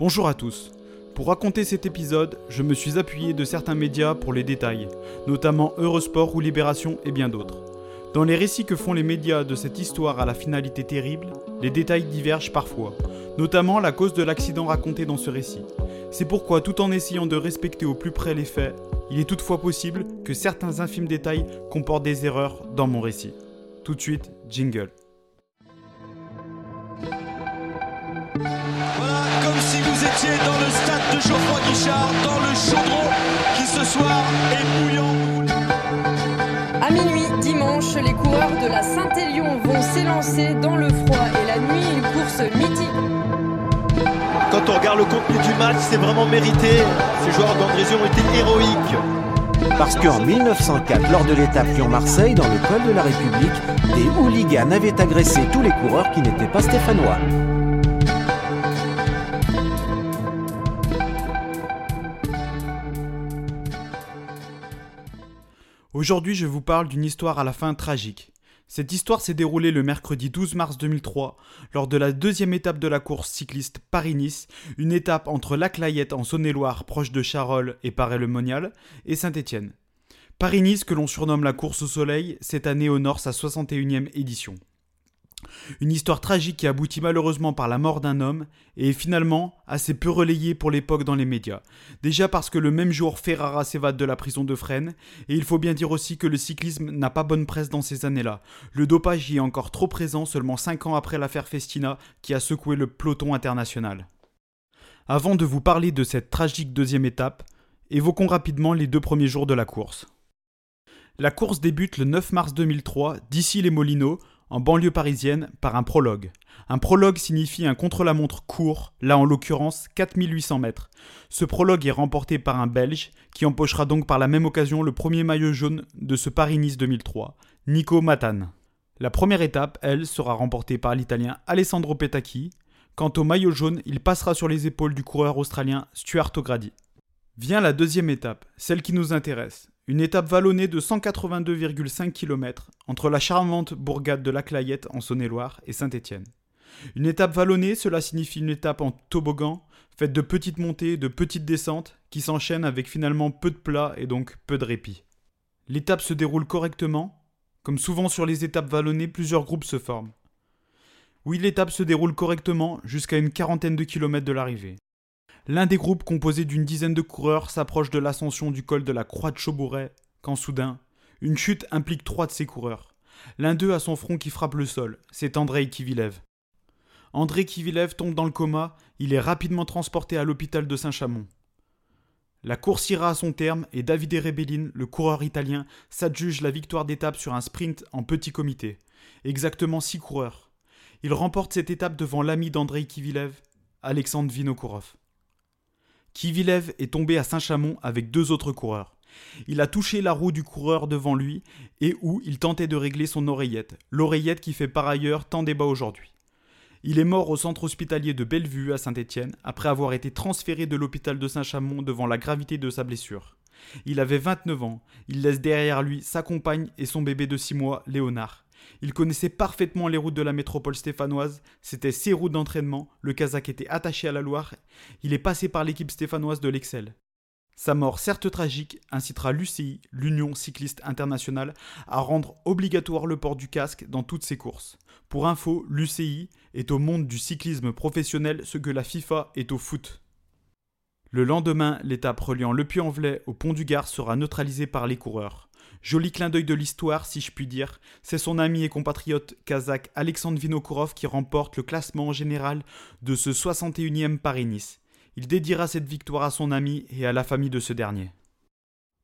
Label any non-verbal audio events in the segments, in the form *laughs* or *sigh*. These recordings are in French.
Bonjour à tous. Pour raconter cet épisode, je me suis appuyé de certains médias pour les détails, notamment Eurosport ou Libération et bien d'autres. Dans les récits que font les médias de cette histoire à la finalité terrible, les détails divergent parfois, notamment la cause de l'accident raconté dans ce récit. C'est pourquoi, tout en essayant de respecter au plus près les faits, il est toutefois possible que certains infimes détails comportent des erreurs dans mon récit. Tout de suite, jingle. Vous étiez dans le stade de Geoffroy Guichard, dans le chaudron qui ce soir est bouillant. À minuit dimanche, les coureurs de la Saint-Élion vont s'élancer dans le froid et la nuit, une course mythique. Quand on regarde le contenu du match, c'est vraiment mérité. Ces joueurs d'Andrézieux ont été héroïques. Parce qu'en 1904, lors de l'étape Lyon-Marseille, dans le col de la République, des hooligans avaient agressé tous les coureurs qui n'étaient pas stéphanois. Aujourd'hui, je vous parle d'une histoire à la fin tragique. Cette histoire s'est déroulée le mercredi 12 mars 2003, lors de la deuxième étape de la course cycliste Paris-Nice, une étape entre Lac-Layette en Saône-et-Loire, proche de Charolles et Paray-le-Monial, et Saint-Étienne. Paris-Nice, que l'on surnomme la course au soleil, cette année honore sa 61e édition. Une histoire tragique qui aboutit malheureusement par la mort d'un homme et est finalement assez peu relayée pour l'époque dans les médias. Déjà parce que le même jour Ferrara s'évade de la prison de Fresnes et il faut bien dire aussi que le cyclisme n'a pas bonne presse dans ces années-là. Le dopage y est encore trop présent seulement 5 ans après l'affaire Festina qui a secoué le peloton international. Avant de vous parler de cette tragique deuxième étape, évoquons rapidement les deux premiers jours de la course. La course débute le 9 mars 2003 d'ici les Molinos en banlieue parisienne, par un prologue. Un prologue signifie un contre-la-montre court, là en l'occurrence 4800 mètres. Ce prologue est remporté par un Belge, qui empochera donc par la même occasion le premier maillot jaune de ce Paris-Nice 2003, Nico Matane. La première étape, elle, sera remportée par l'Italien Alessandro Petacchi. Quant au maillot jaune, il passera sur les épaules du coureur australien Stuart O'Grady. Vient la deuxième étape, celle qui nous intéresse. Une étape vallonnée de 182,5 km entre la charmante bourgade de Lac-Layette en Saône-et-Loire et Saint-Étienne. Une étape vallonnée, cela signifie une étape en toboggan, faite de petites montées, de petites descentes, qui s'enchaînent avec finalement peu de plats et donc peu de répit. L'étape se déroule correctement. Comme souvent sur les étapes vallonnées, plusieurs groupes se forment. Oui, l'étape se déroule correctement jusqu'à une quarantaine de kilomètres de l'arrivée. L'un des groupes composé d'une dizaine de coureurs s'approche de l'ascension du col de la Croix de Chaubouret, quand soudain, une chute implique trois de ses coureurs. L'un d'eux a son front qui frappe le sol, c'est Andrei Kivilev. André Kivilev tombe dans le coma, il est rapidement transporté à l'hôpital de Saint-Chamond. La course ira à son terme et Davide Rebellin, le coureur italien, s'adjuge la victoire d'étape sur un sprint en petit comité. Exactement six coureurs. Il remporte cette étape devant l'ami d'Andrei Kivilev, Alexandre Vinokourov. Kivilev est tombé à Saint-Chamond avec deux autres coureurs. Il a touché la roue du coureur devant lui et où il tentait de régler son oreillette, l'oreillette qui fait par ailleurs tant débat aujourd'hui. Il est mort au centre hospitalier de Bellevue à Saint-Étienne après avoir été transféré de l'hôpital de Saint-Chamond devant la gravité de sa blessure. Il avait 29 ans, il laisse derrière lui sa compagne et son bébé de 6 mois, Léonard. Il connaissait parfaitement les routes de la métropole stéphanoise, c'était ses routes d'entraînement, le Kazakh était attaché à la Loire, il est passé par l'équipe stéphanoise de l'Excel. Sa mort, certes tragique, incitera l'UCI, l'Union cycliste internationale, à rendre obligatoire le port du casque dans toutes ses courses. Pour info, l'UCI est au monde du cyclisme professionnel ce que la FIFA est au foot. Le lendemain, l'étape reliant Le Puy-en-Velay au pont du Gard sera neutralisée par les coureurs. Joli clin d'œil de l'histoire, si je puis dire, c'est son ami et compatriote kazakh Alexandre Vinokourov qui remporte le classement général de ce 61e Paris-Nice. Il dédiera cette victoire à son ami et à la famille de ce dernier.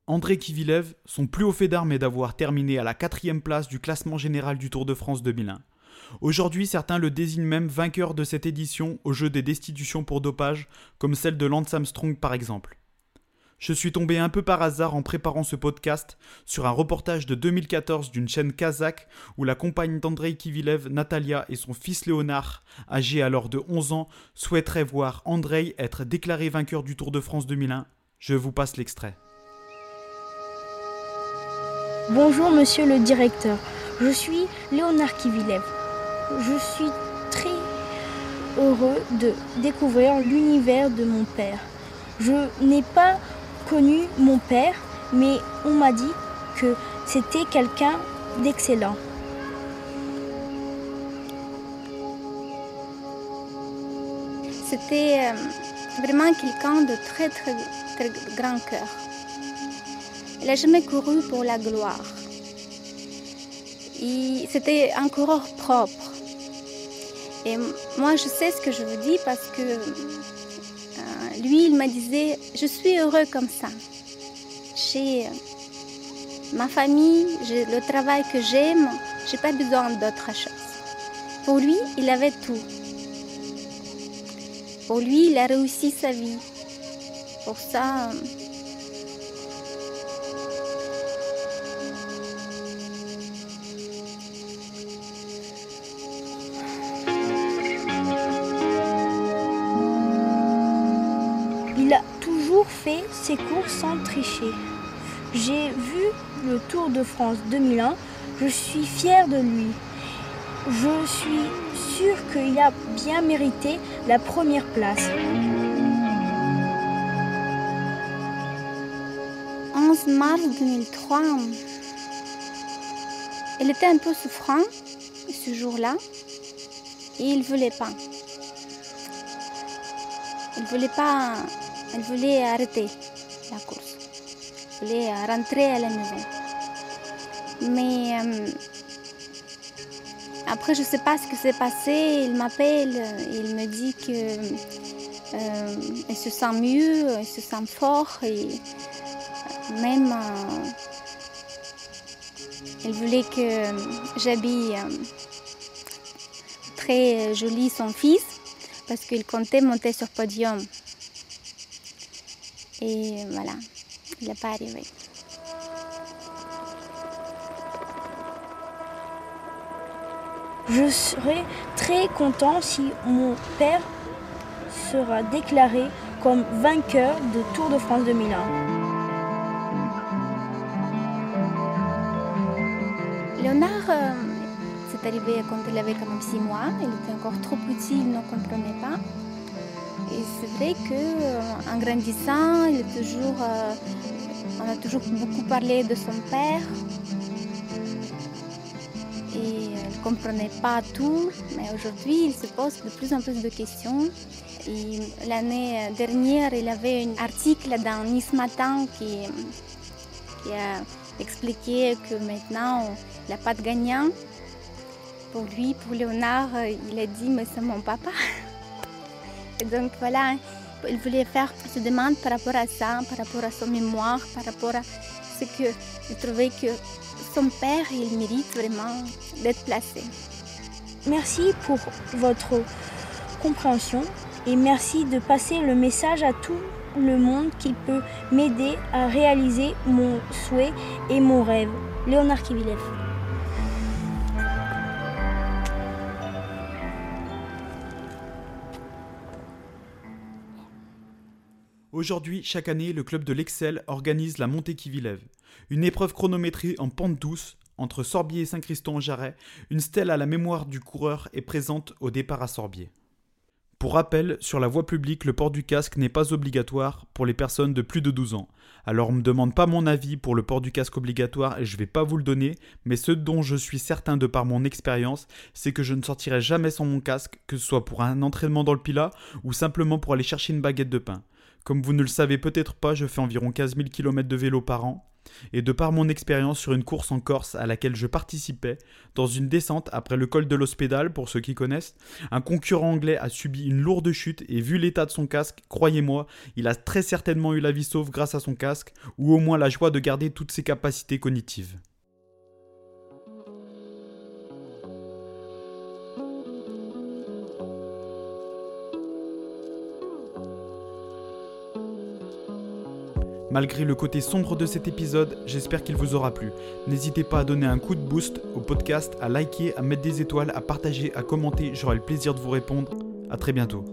André Kivilev, son plus haut fait d'armes est d'avoir terminé à la quatrième place du classement général du Tour de France 2001. Aujourd'hui, certains le désignent même vainqueur de cette édition au jeu des destitutions pour dopage, comme celle de Lance Armstrong par exemple. Je suis tombé un peu par hasard en préparant ce podcast sur un reportage de 2014 d'une chaîne kazakh où la compagne d'Andrei Kivilev, Natalia, et son fils Léonard, âgé alors de 11 ans, souhaiteraient voir Andrei être déclaré vainqueur du Tour de France 2001. Je vous passe l'extrait. Bonjour monsieur le directeur, je suis Léonard Kivilev. Je suis très heureux de découvrir l'univers de mon père. Je n'ai pas connu mon père, mais on m'a dit que c'était quelqu'un d'excellent. C'était euh, vraiment quelqu'un de très très grand cœur. Il n'a jamais couru pour la gloire. C'était un coureur propre. Et moi, je sais ce que je vous dis parce que euh, lui, il me disait, je suis heureux comme ça. J'ai euh, ma famille, j'ai le travail que j'aime, j'ai pas besoin d'autre chose. Pour lui, il avait tout. Pour lui, il a réussi sa vie. Pour ça, Il a toujours fait ses courses sans tricher. J'ai vu le Tour de France 2001. Je suis fière de lui. Je suis sûre qu'il a bien mérité la première place. 11 mars 2003, il était un peu souffrant ce jour-là et il voulait pas. Il voulait pas, il voulait arrêter la course. Il voulait rentrer à la maison. Mais euh, après, je sais pas ce qui s'est passé. Il m'appelle, il me dit que euh, il se sent mieux, il se sent fort et même euh, il voulait que j'habille euh, très joli son fils parce qu'il comptait monter sur podium. Et voilà, il n'est pas arrivé. Je serai très content si mon père sera déclaré comme vainqueur de Tour de France 2001. Léonard, euh, c'est arrivé quand il avait quand même six mois. Il était encore trop petit, il ne comprenait pas. Et c'est vrai qu'en grandissant, il euh, on a toujours beaucoup parlé de son père. Et il ne comprenait pas tout, mais aujourd'hui, il se pose de plus en plus de questions. L'année dernière, il avait un article dans Nice Matin qui, qui a expliqué que maintenant, il n'a pas de gagnant. Pour lui, pour Léonard, il a dit, mais c'est mon papa. *laughs* Donc voilà, il voulait faire ses demandes par rapport à ça, par rapport à son mémoire, par rapport à ce que il trouvait que son père, il mérite vraiment d'être placé. Merci pour votre compréhension et merci de passer le message à tout le monde qui peut m'aider à réaliser mon souhait et mon rêve. Léonard Kivilev. Aujourd'hui, chaque année, le club de l'Excel organise la montée qui vilève. Une épreuve chronométrée en pente douce entre Sorbier et Saint-Christon-en-Jarret. Une stèle à la mémoire du coureur est présente au départ à Sorbier. Pour rappel, sur la voie publique, le port du casque n'est pas obligatoire pour les personnes de plus de 12 ans. Alors on ne me demande pas mon avis pour le port du casque obligatoire et je vais pas vous le donner, mais ce dont je suis certain de par mon expérience, c'est que je ne sortirai jamais sans mon casque, que ce soit pour un entraînement dans le Pilat ou simplement pour aller chercher une baguette de pain. Comme vous ne le savez peut-être pas, je fais environ 15 000 km de vélo par an. Et de par mon expérience sur une course en Corse à laquelle je participais, dans une descente après le col de l'Hospédale, pour ceux qui connaissent, un concurrent anglais a subi une lourde chute et vu l'état de son casque, croyez-moi, il a très certainement eu la vie sauve grâce à son casque, ou au moins la joie de garder toutes ses capacités cognitives. Malgré le côté sombre de cet épisode, j'espère qu'il vous aura plu. N'hésitez pas à donner un coup de boost au podcast, à liker, à mettre des étoiles, à partager, à commenter, j'aurai le plaisir de vous répondre. A très bientôt.